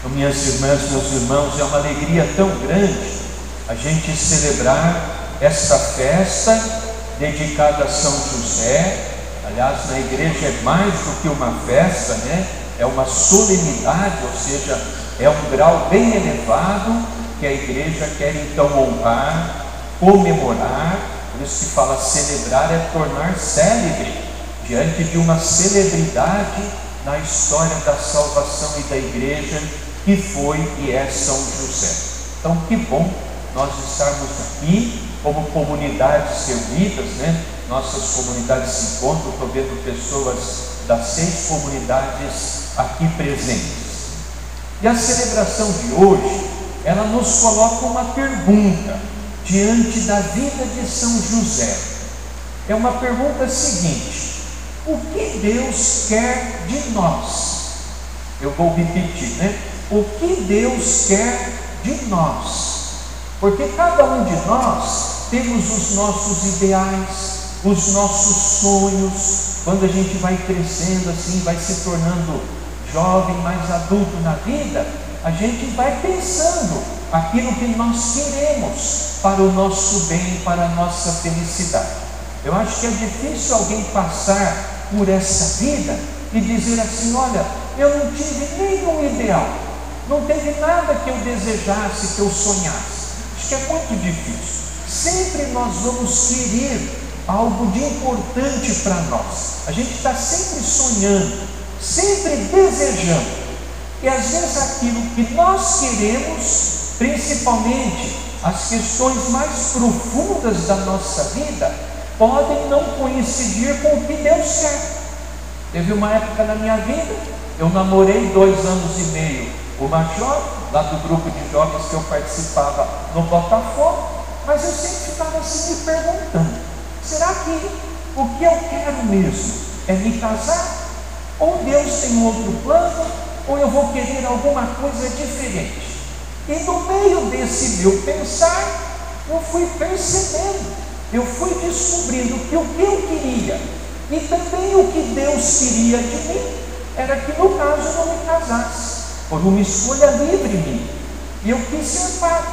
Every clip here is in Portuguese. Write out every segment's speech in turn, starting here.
Então, minhas irmãs, meus irmãos, é uma alegria tão grande a gente celebrar esta festa dedicada a São José. Aliás, na igreja é mais do que uma festa, né? É uma solenidade, ou seja, é um grau bem elevado que a igreja quer então honrar, comemorar. Por isso que fala celebrar é tornar célebre diante de uma celebridade na história da salvação e da igreja que foi e é São José. Então, que bom nós estarmos aqui como comunidades reunidas, né? Nossas comunidades se encontram, estou vendo pessoas das seis comunidades aqui presentes. E a celebração de hoje, ela nos coloca uma pergunta diante da vida de São José. É uma pergunta seguinte: o que Deus quer de nós? Eu vou repetir, né? O que Deus quer de nós. Porque cada um de nós temos os nossos ideais, os nossos sonhos. Quando a gente vai crescendo assim, vai se tornando jovem, mais adulto na vida, a gente vai pensando aquilo que nós queremos para o nosso bem, para a nossa felicidade. Eu acho que é difícil alguém passar por essa vida e dizer assim: olha, eu não tive nenhum ideal, não teve nada que eu desejasse, que eu sonhasse. Acho que é muito difícil. Sempre nós vamos querer algo de importante para nós. A gente está sempre sonhando, sempre desejando. E às vezes aquilo que nós queremos, principalmente as questões mais profundas da nossa vida, podem não coincidir com o que Deus quer. Teve uma época na minha vida, eu namorei dois anos e meio o Major, lá do grupo de jovens que eu participava no Botafogo, mas eu sempre ficava assim me perguntando: será que o que eu quero mesmo é me casar? Ou Deus tem um outro plano? Ou eu vou querer alguma coisa diferente? E no meio desse meu pensar, eu fui percebendo, eu fui descobrindo que o que eu queria e também o que Deus queria de mim era que no caso eu não me casasse por uma escolha livre minha. E eu quis ser padre.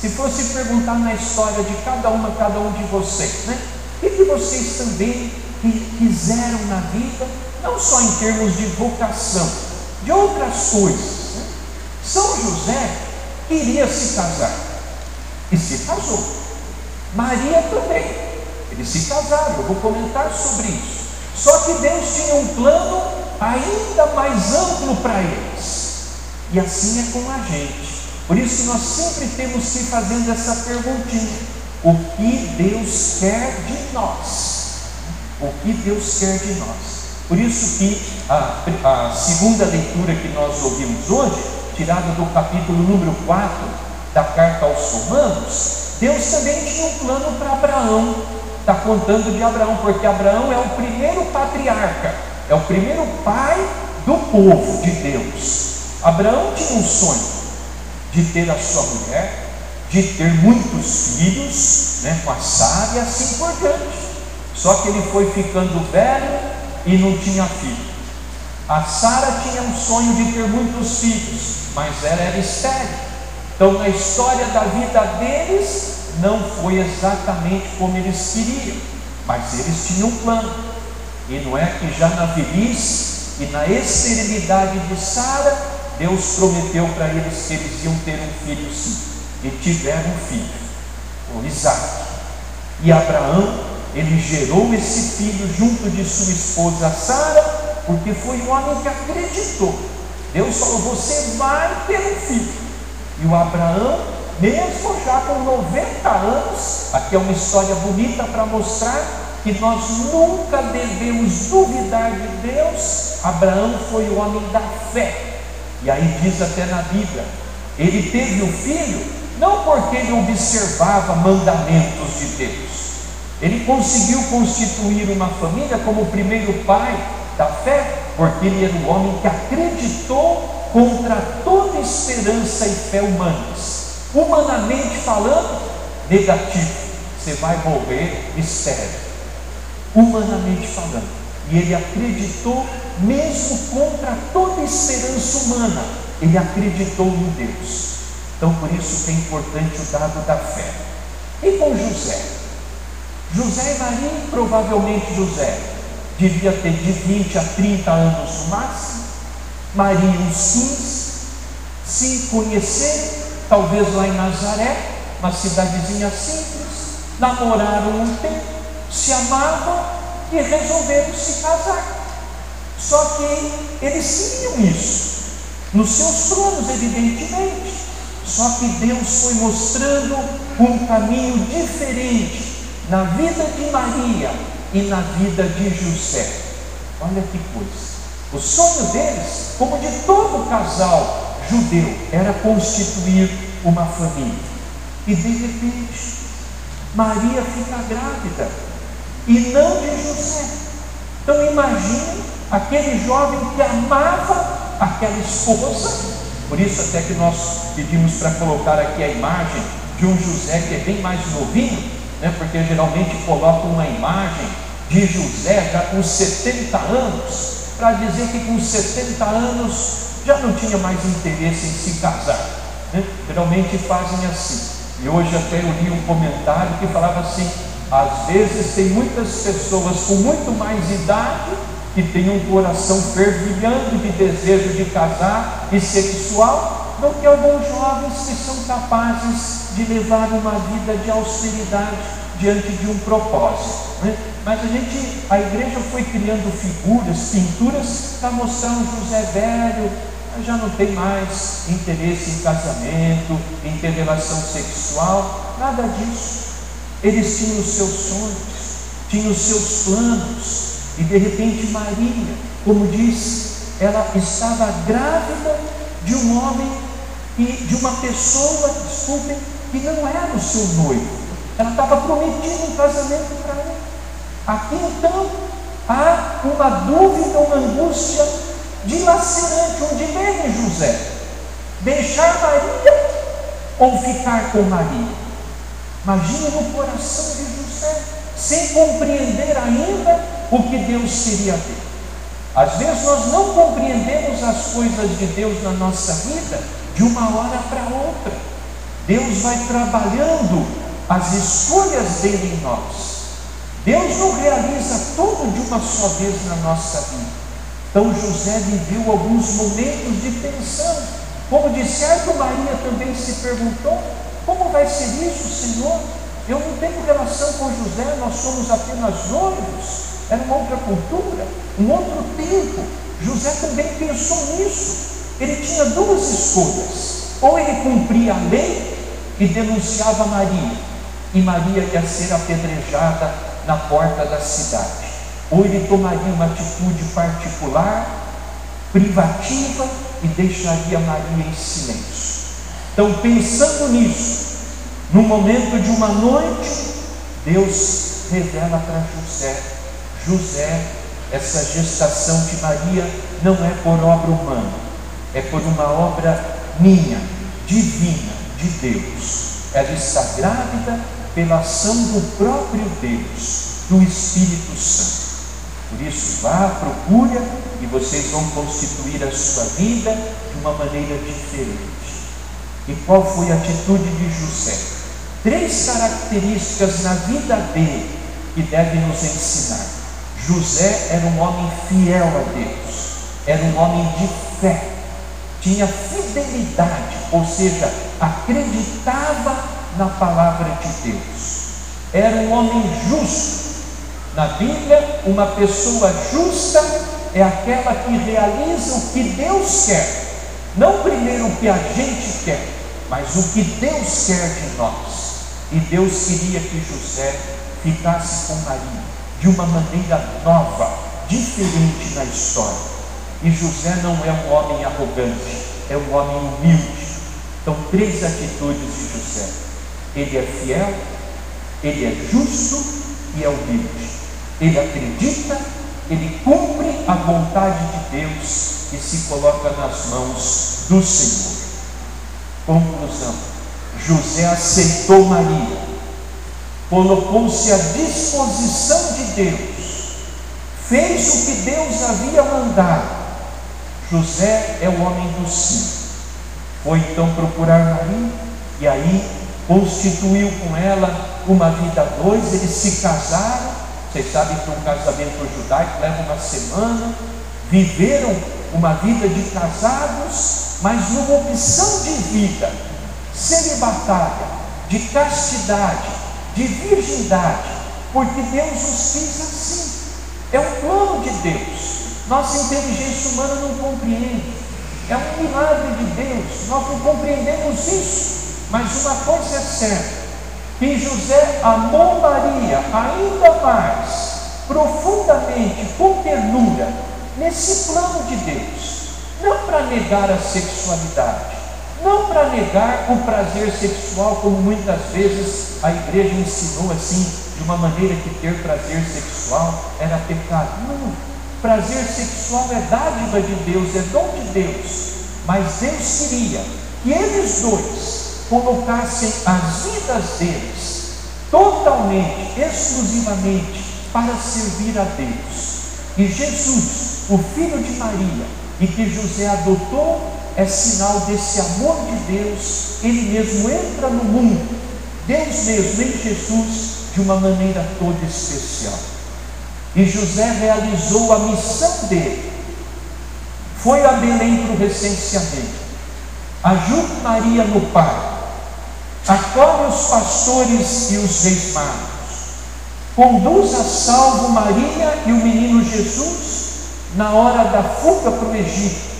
Se fosse perguntar na história de cada uma, cada um de vocês, né? O que, vocês também quiseram na vida, não só em termos de vocação, de outras coisas. Né? São José queria se casar e se casou. Maria também. Eles se casaram, eu vou comentar sobre isso. Só que Deus tinha um plano ainda mais amplo para eles. E assim é com a gente. Por isso nós sempre temos que ir fazendo essa perguntinha: o que Deus quer de nós? O que Deus quer de nós? Por isso que a, a segunda leitura que nós ouvimos hoje, tirada do capítulo número 4 da carta aos Romanos, Deus também tinha um plano para Abraão. Está contando de Abraão, porque Abraão é o primeiro patriarca, é o primeiro pai do povo de Deus. Abraão tinha um sonho de ter a sua mulher, de ter muitos filhos, né, com a Sara e assim por diante. Só que ele foi ficando velho e não tinha filho. A Sara tinha um sonho de ter muitos filhos, mas ela era estéril. Então, na história da vida deles, não foi exatamente como eles queriam, mas eles tinham um plano. E não é que já na velhice e na esterilidade de Sara, Deus prometeu para eles que eles iam ter um filho. E tiveram um filho, o Isaac. E Abraão, ele gerou esse filho junto de sua esposa Sara, porque foi um homem que acreditou. Deus falou: Você vai ter um filho. E o Abraão, mesmo já com 90 anos, aqui é uma história bonita para mostrar que nós nunca devemos duvidar de Deus. Abraão foi o homem da fé e aí diz até na Bíblia: ele teve o filho não porque ele observava mandamentos de Deus, ele conseguiu constituir uma família como o primeiro pai da fé, porque ele era um homem que acreditou contra toda esperança e fé humanas. Humanamente falando, negativo, você vai morrer estéreo. Humanamente falando. E ele acreditou mesmo contra toda esperança humana, ele acreditou em Deus. Então, por isso que é importante o dado da fé. E com José? José e Maria, provavelmente José, devia ter de 20 a 30 anos no máximo, Maria uns 15, se conheceram, talvez lá em Nazaré, uma cidadezinha simples, namoraram um tempo, se amavam e resolveram se casar. Só que eles tinham isso, nos seus tronos, evidentemente. Só que Deus foi mostrando um caminho diferente na vida de Maria e na vida de José. Olha que coisa. O sonho deles, como de todo casal judeu, era constituir uma família. E de repente, Maria fica grávida e não de José. Então imagine aquele jovem que amava aquela esposa, por isso até que nós pedimos para colocar aqui a imagem de um José que é bem mais novinho, né, porque geralmente colocam uma imagem de José já com 70 anos, para dizer que com 70 anos já não tinha mais interesse em se casar. Né? Geralmente fazem assim. E hoje até eu li um comentário que falava assim: às vezes tem muitas pessoas com muito mais idade que têm um coração fervilhando de desejo de casar e sexual, do que alguns jovens que são capazes de levar uma vida de austeridade diante de um propósito. Né? Mas a gente, a igreja foi criando figuras, pinturas para mostrar um José velho, já não tem mais interesse em casamento, em ter relação sexual, nada disso. Eles tinham os seus sonhos, tinham os seus planos, e de repente Maria, como disse, ela estava grávida de um homem e de uma pessoa, desculpem, que não era o seu noivo. Ela estava prometida um casamento para ele. Aqui então há uma dúvida, uma angústia dilacerante, dilema em José. Deixar Maria ou ficar com Maria? Imagine no coração de José, sem compreender ainda o que Deus queria ver. Às vezes nós não compreendemos as coisas de Deus na nossa vida de uma hora para outra. Deus vai trabalhando as escolhas dele em nós. Deus não realiza tudo de uma só vez na nossa vida. Então José viveu alguns momentos de tensão, como de certo Maria também se perguntou: como vai ser isso, Senhor? Eu não tenho relação com José, nós somos apenas noivos era uma outra cultura, um outro tempo. José também pensou nisso. Ele tinha duas escolhas: ou ele cumpria a lei e denunciava Maria, e Maria ia ser apedrejada na porta da cidade, ou ele tomaria uma atitude particular, privativa e deixaria Maria em silêncio. Então, pensando nisso, no momento de uma noite, Deus revela para José José, essa gestação de Maria não é por obra humana, é por uma obra minha, divina, de Deus. Ela está grávida pela ação do próprio Deus, do Espírito Santo. Por isso, vá, procura e vocês vão constituir a sua vida de uma maneira diferente. E qual foi a atitude de José? Três características na vida dele que devem nos ensinar. José era um homem fiel a Deus, era um homem de fé, tinha fidelidade, ou seja, acreditava na palavra de Deus. Era um homem justo. Na Bíblia, uma pessoa justa é aquela que realiza o que Deus quer, não primeiro o que a gente quer, mas o que Deus quer de nós. E Deus queria que José ficasse com Maria de uma maneira nova, diferente na história. E José não é um homem arrogante, é um homem humilde. Então, três atitudes de José: ele é fiel, ele é justo e é humilde. Ele acredita, ele cumpre a vontade de Deus e se coloca nas mãos do Senhor. Conclusão: José aceitou Maria colocou-se à disposição de Deus, fez o que Deus havia mandado. José é o homem do sim. Foi então procurar Maria e aí constituiu com ela uma vida a dois, eles se casaram. Vocês sabem que um casamento judaico leva uma semana, viveram uma vida de casados, mas numa opção de vida celibatária, de castidade, de virgindade, porque Deus os fez assim. É um plano de Deus. Nossa inteligência humana não compreende. É um milagre de Deus. Nós não compreendemos isso. Mas uma coisa é certa: que José amou Maria ainda mais, profundamente, com ternura, nesse plano de Deus. Não para negar a sexualidade, não para negar o prazer sexual, como muitas vezes a igreja ensinou assim, de uma maneira que ter prazer sexual era pecado. Não, prazer sexual é dádiva de Deus, é dom de Deus. Mas Deus queria que eles dois colocassem as vidas deles totalmente, exclusivamente para servir a Deus. E Jesus, o filho de Maria, e que José adotou, é sinal desse amor de Deus. Ele mesmo entra no mundo, Deus mesmo em Jesus, de uma maneira toda especial. E José realizou a missão dele. Foi a Belém para o recenseamento. Ajude Maria no Pai. Acolhe os pastores e os reis magos. Conduz a salvo Maria e o menino Jesus na hora da fuga para o Egito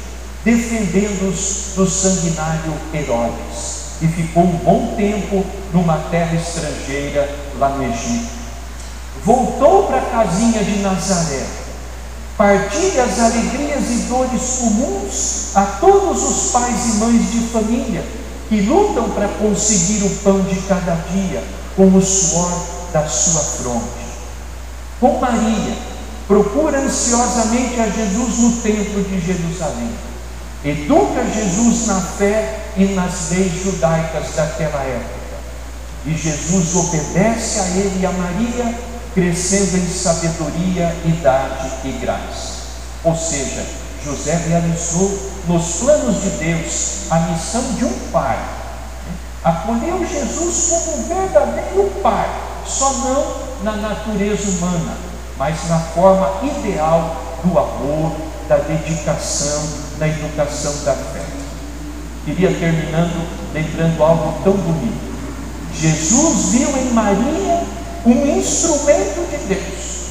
defendendo-os do sanguinário Herodes. E ficou um bom tempo numa terra estrangeira lá no Egito. Voltou para a casinha de Nazaré, partilha as alegrias e dores comuns a todos os pais e mães de família que lutam para conseguir o pão de cada dia com o suor da sua fronte. Com Maria, procura ansiosamente a Jesus no templo de Jerusalém Educa Jesus na fé e nas leis judaicas daquela época. E Jesus obedece a ele e a Maria, crescendo em sabedoria, idade e graça. Ou seja, José realizou nos planos de Deus a missão de um pai. Acolheu Jesus como um verdadeiro pai, só não na natureza humana, mas na forma ideal do amor, da dedicação, na educação da fé. Queria terminando lembrando algo tão bonito. Jesus viu em Maria um instrumento de Deus,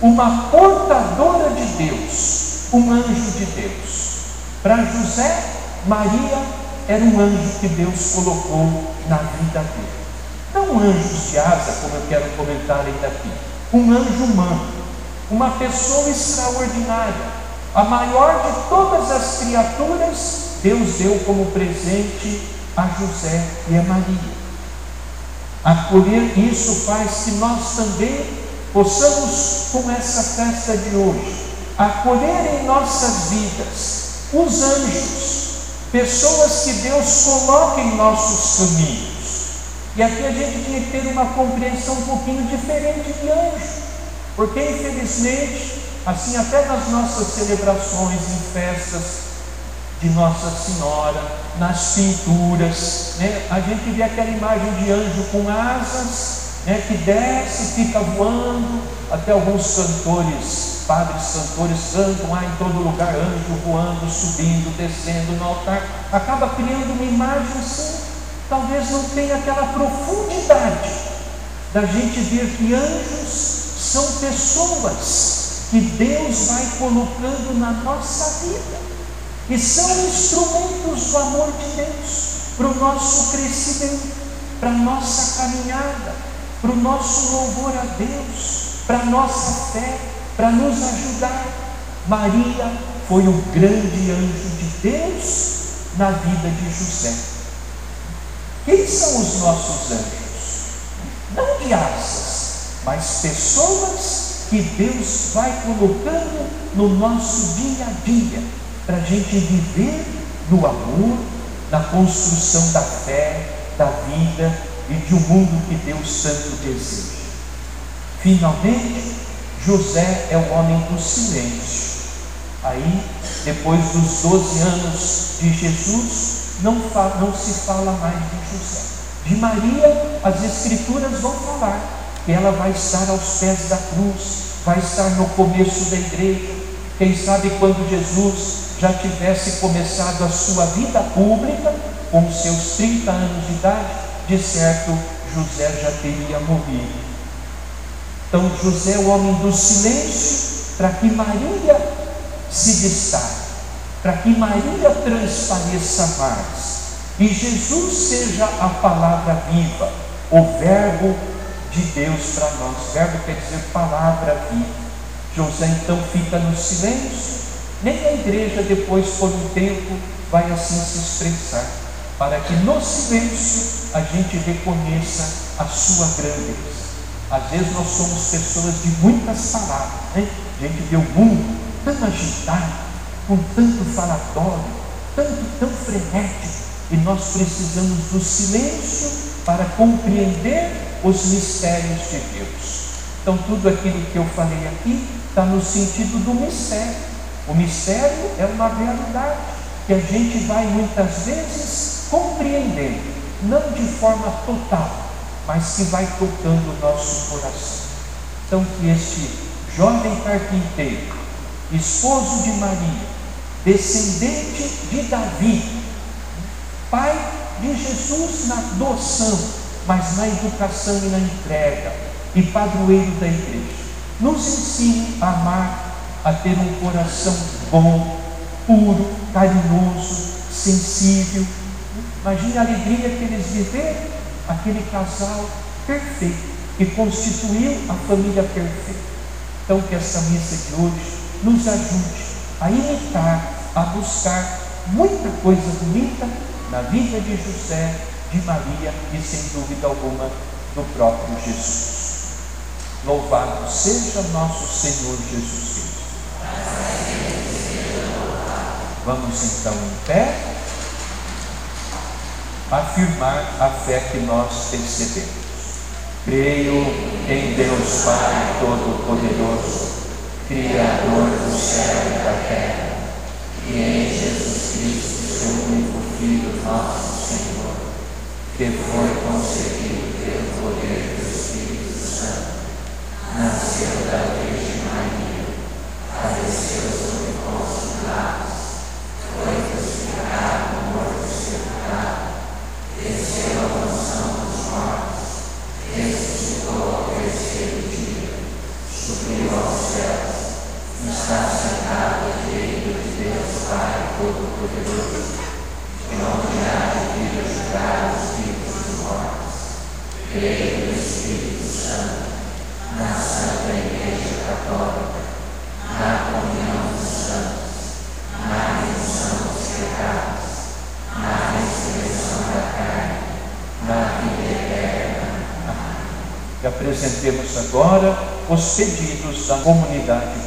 uma portadora de Deus, um anjo de Deus. Para José, Maria era um anjo que Deus colocou na vida dele. Não anjos de asa, como eu quero comentar ainda aqui, um anjo humano, uma pessoa extraordinária, a maior de todas as criaturas, Deus deu como presente a José e a Maria. Acolher isso faz que nós também possamos, com essa festa de hoje, acolher em nossas vidas os anjos, pessoas que Deus coloca em nossos caminhos. E aqui a gente tinha que ter uma compreensão um pouquinho diferente de anjo, porque infelizmente Assim, até nas nossas celebrações em festas de Nossa Senhora, nas pinturas, né, a gente vê aquela imagem de anjo com asas, né, que desce, fica voando, até alguns cantores, padres cantores cantam lá em todo lugar, anjo voando, subindo, descendo no altar, acaba criando uma imagem assim, talvez não tenha aquela profundidade da gente ver que anjos são pessoas que Deus vai colocando na nossa vida e são instrumentos do amor de Deus para o nosso crescimento, para a nossa caminhada, para o nosso louvor a Deus, para a nossa fé, para nos ajudar. Maria foi o grande anjo de Deus na vida de José. Quem são os nossos anjos? Não de asas, mas pessoas que Deus vai colocando no nosso dia a dia, para a gente viver no amor, na construção da fé, da vida e de um mundo que Deus tanto deseja. Finalmente, José é o homem do silêncio. Aí, depois dos 12 anos de Jesus, não, fa não se fala mais de José. De Maria, as Escrituras vão falar ela vai estar aos pés da cruz, vai estar no começo da igreja. Quem sabe quando Jesus já tivesse começado a sua vida pública, com seus 30 anos de idade, de certo José já teria morrido. Então José é o homem do silêncio, para que Maria se destaque, para que Maria transpareça mais. E Jesus seja a palavra viva, o verbo de Deus para nós. Verbo quer dizer palavra viva. José então fica no silêncio, nem a igreja depois, por um tempo, vai assim se expressar, para que no silêncio a gente reconheça a sua grandeza. Às vezes nós somos pessoas de muitas palavras, né? gente vê o mundo tão agitado, com tanto falatório, tanto, tão frenético, e nós precisamos do silêncio para compreender os mistérios de Deus. Então, tudo aquilo que eu falei aqui está no sentido do mistério. O mistério é uma realidade que a gente vai muitas vezes compreendendo, não de forma total, mas que vai tocando o nosso coração. Então, que este jovem carpinteiro, esposo de Maria, descendente de Davi, pai de Jesus na adoção, mas na educação e na entrega, e padroeiro da igreja, nos ensine a amar, a ter um coração bom, puro, carinhoso, sensível. Imagine a alegria que eles viveram, aquele casal perfeito, que constituiu a família perfeita. Então, que essa missa de hoje nos ajude a imitar, a buscar muita coisa bonita na vida de José, de Maria e, sem dúvida alguma, do próprio Jesus. Louvado seja nosso Senhor Jesus Cristo. Vamos então em pé afirmar a fé que nós recebemos. Creio em Deus Pai Todo-Poderoso Criador do céu e da terra, e em Jesus Cristo, seu único Filho, nosso que foi concebido pelo poder do Espírito Santo, nasceu da Virgem Maria, padeceu sob Pôncio Pilatos, foi crucificado, morto e sepultado, desceu à mansão dos mortos, ressuscitou ao terceiro dia, subiu aos céus está sentado à direita de Deus Pai Todo-Poderoso, que não há de vir a julgar os vivos e os mortos. Creio no Espírito Santo, na Santa Igreja Católica, na comunhão dos santos, na remissão dos pecados, na ressurreição da carne, na vida eterna. Amém. E apresentemos agora os pedidos da comunidade.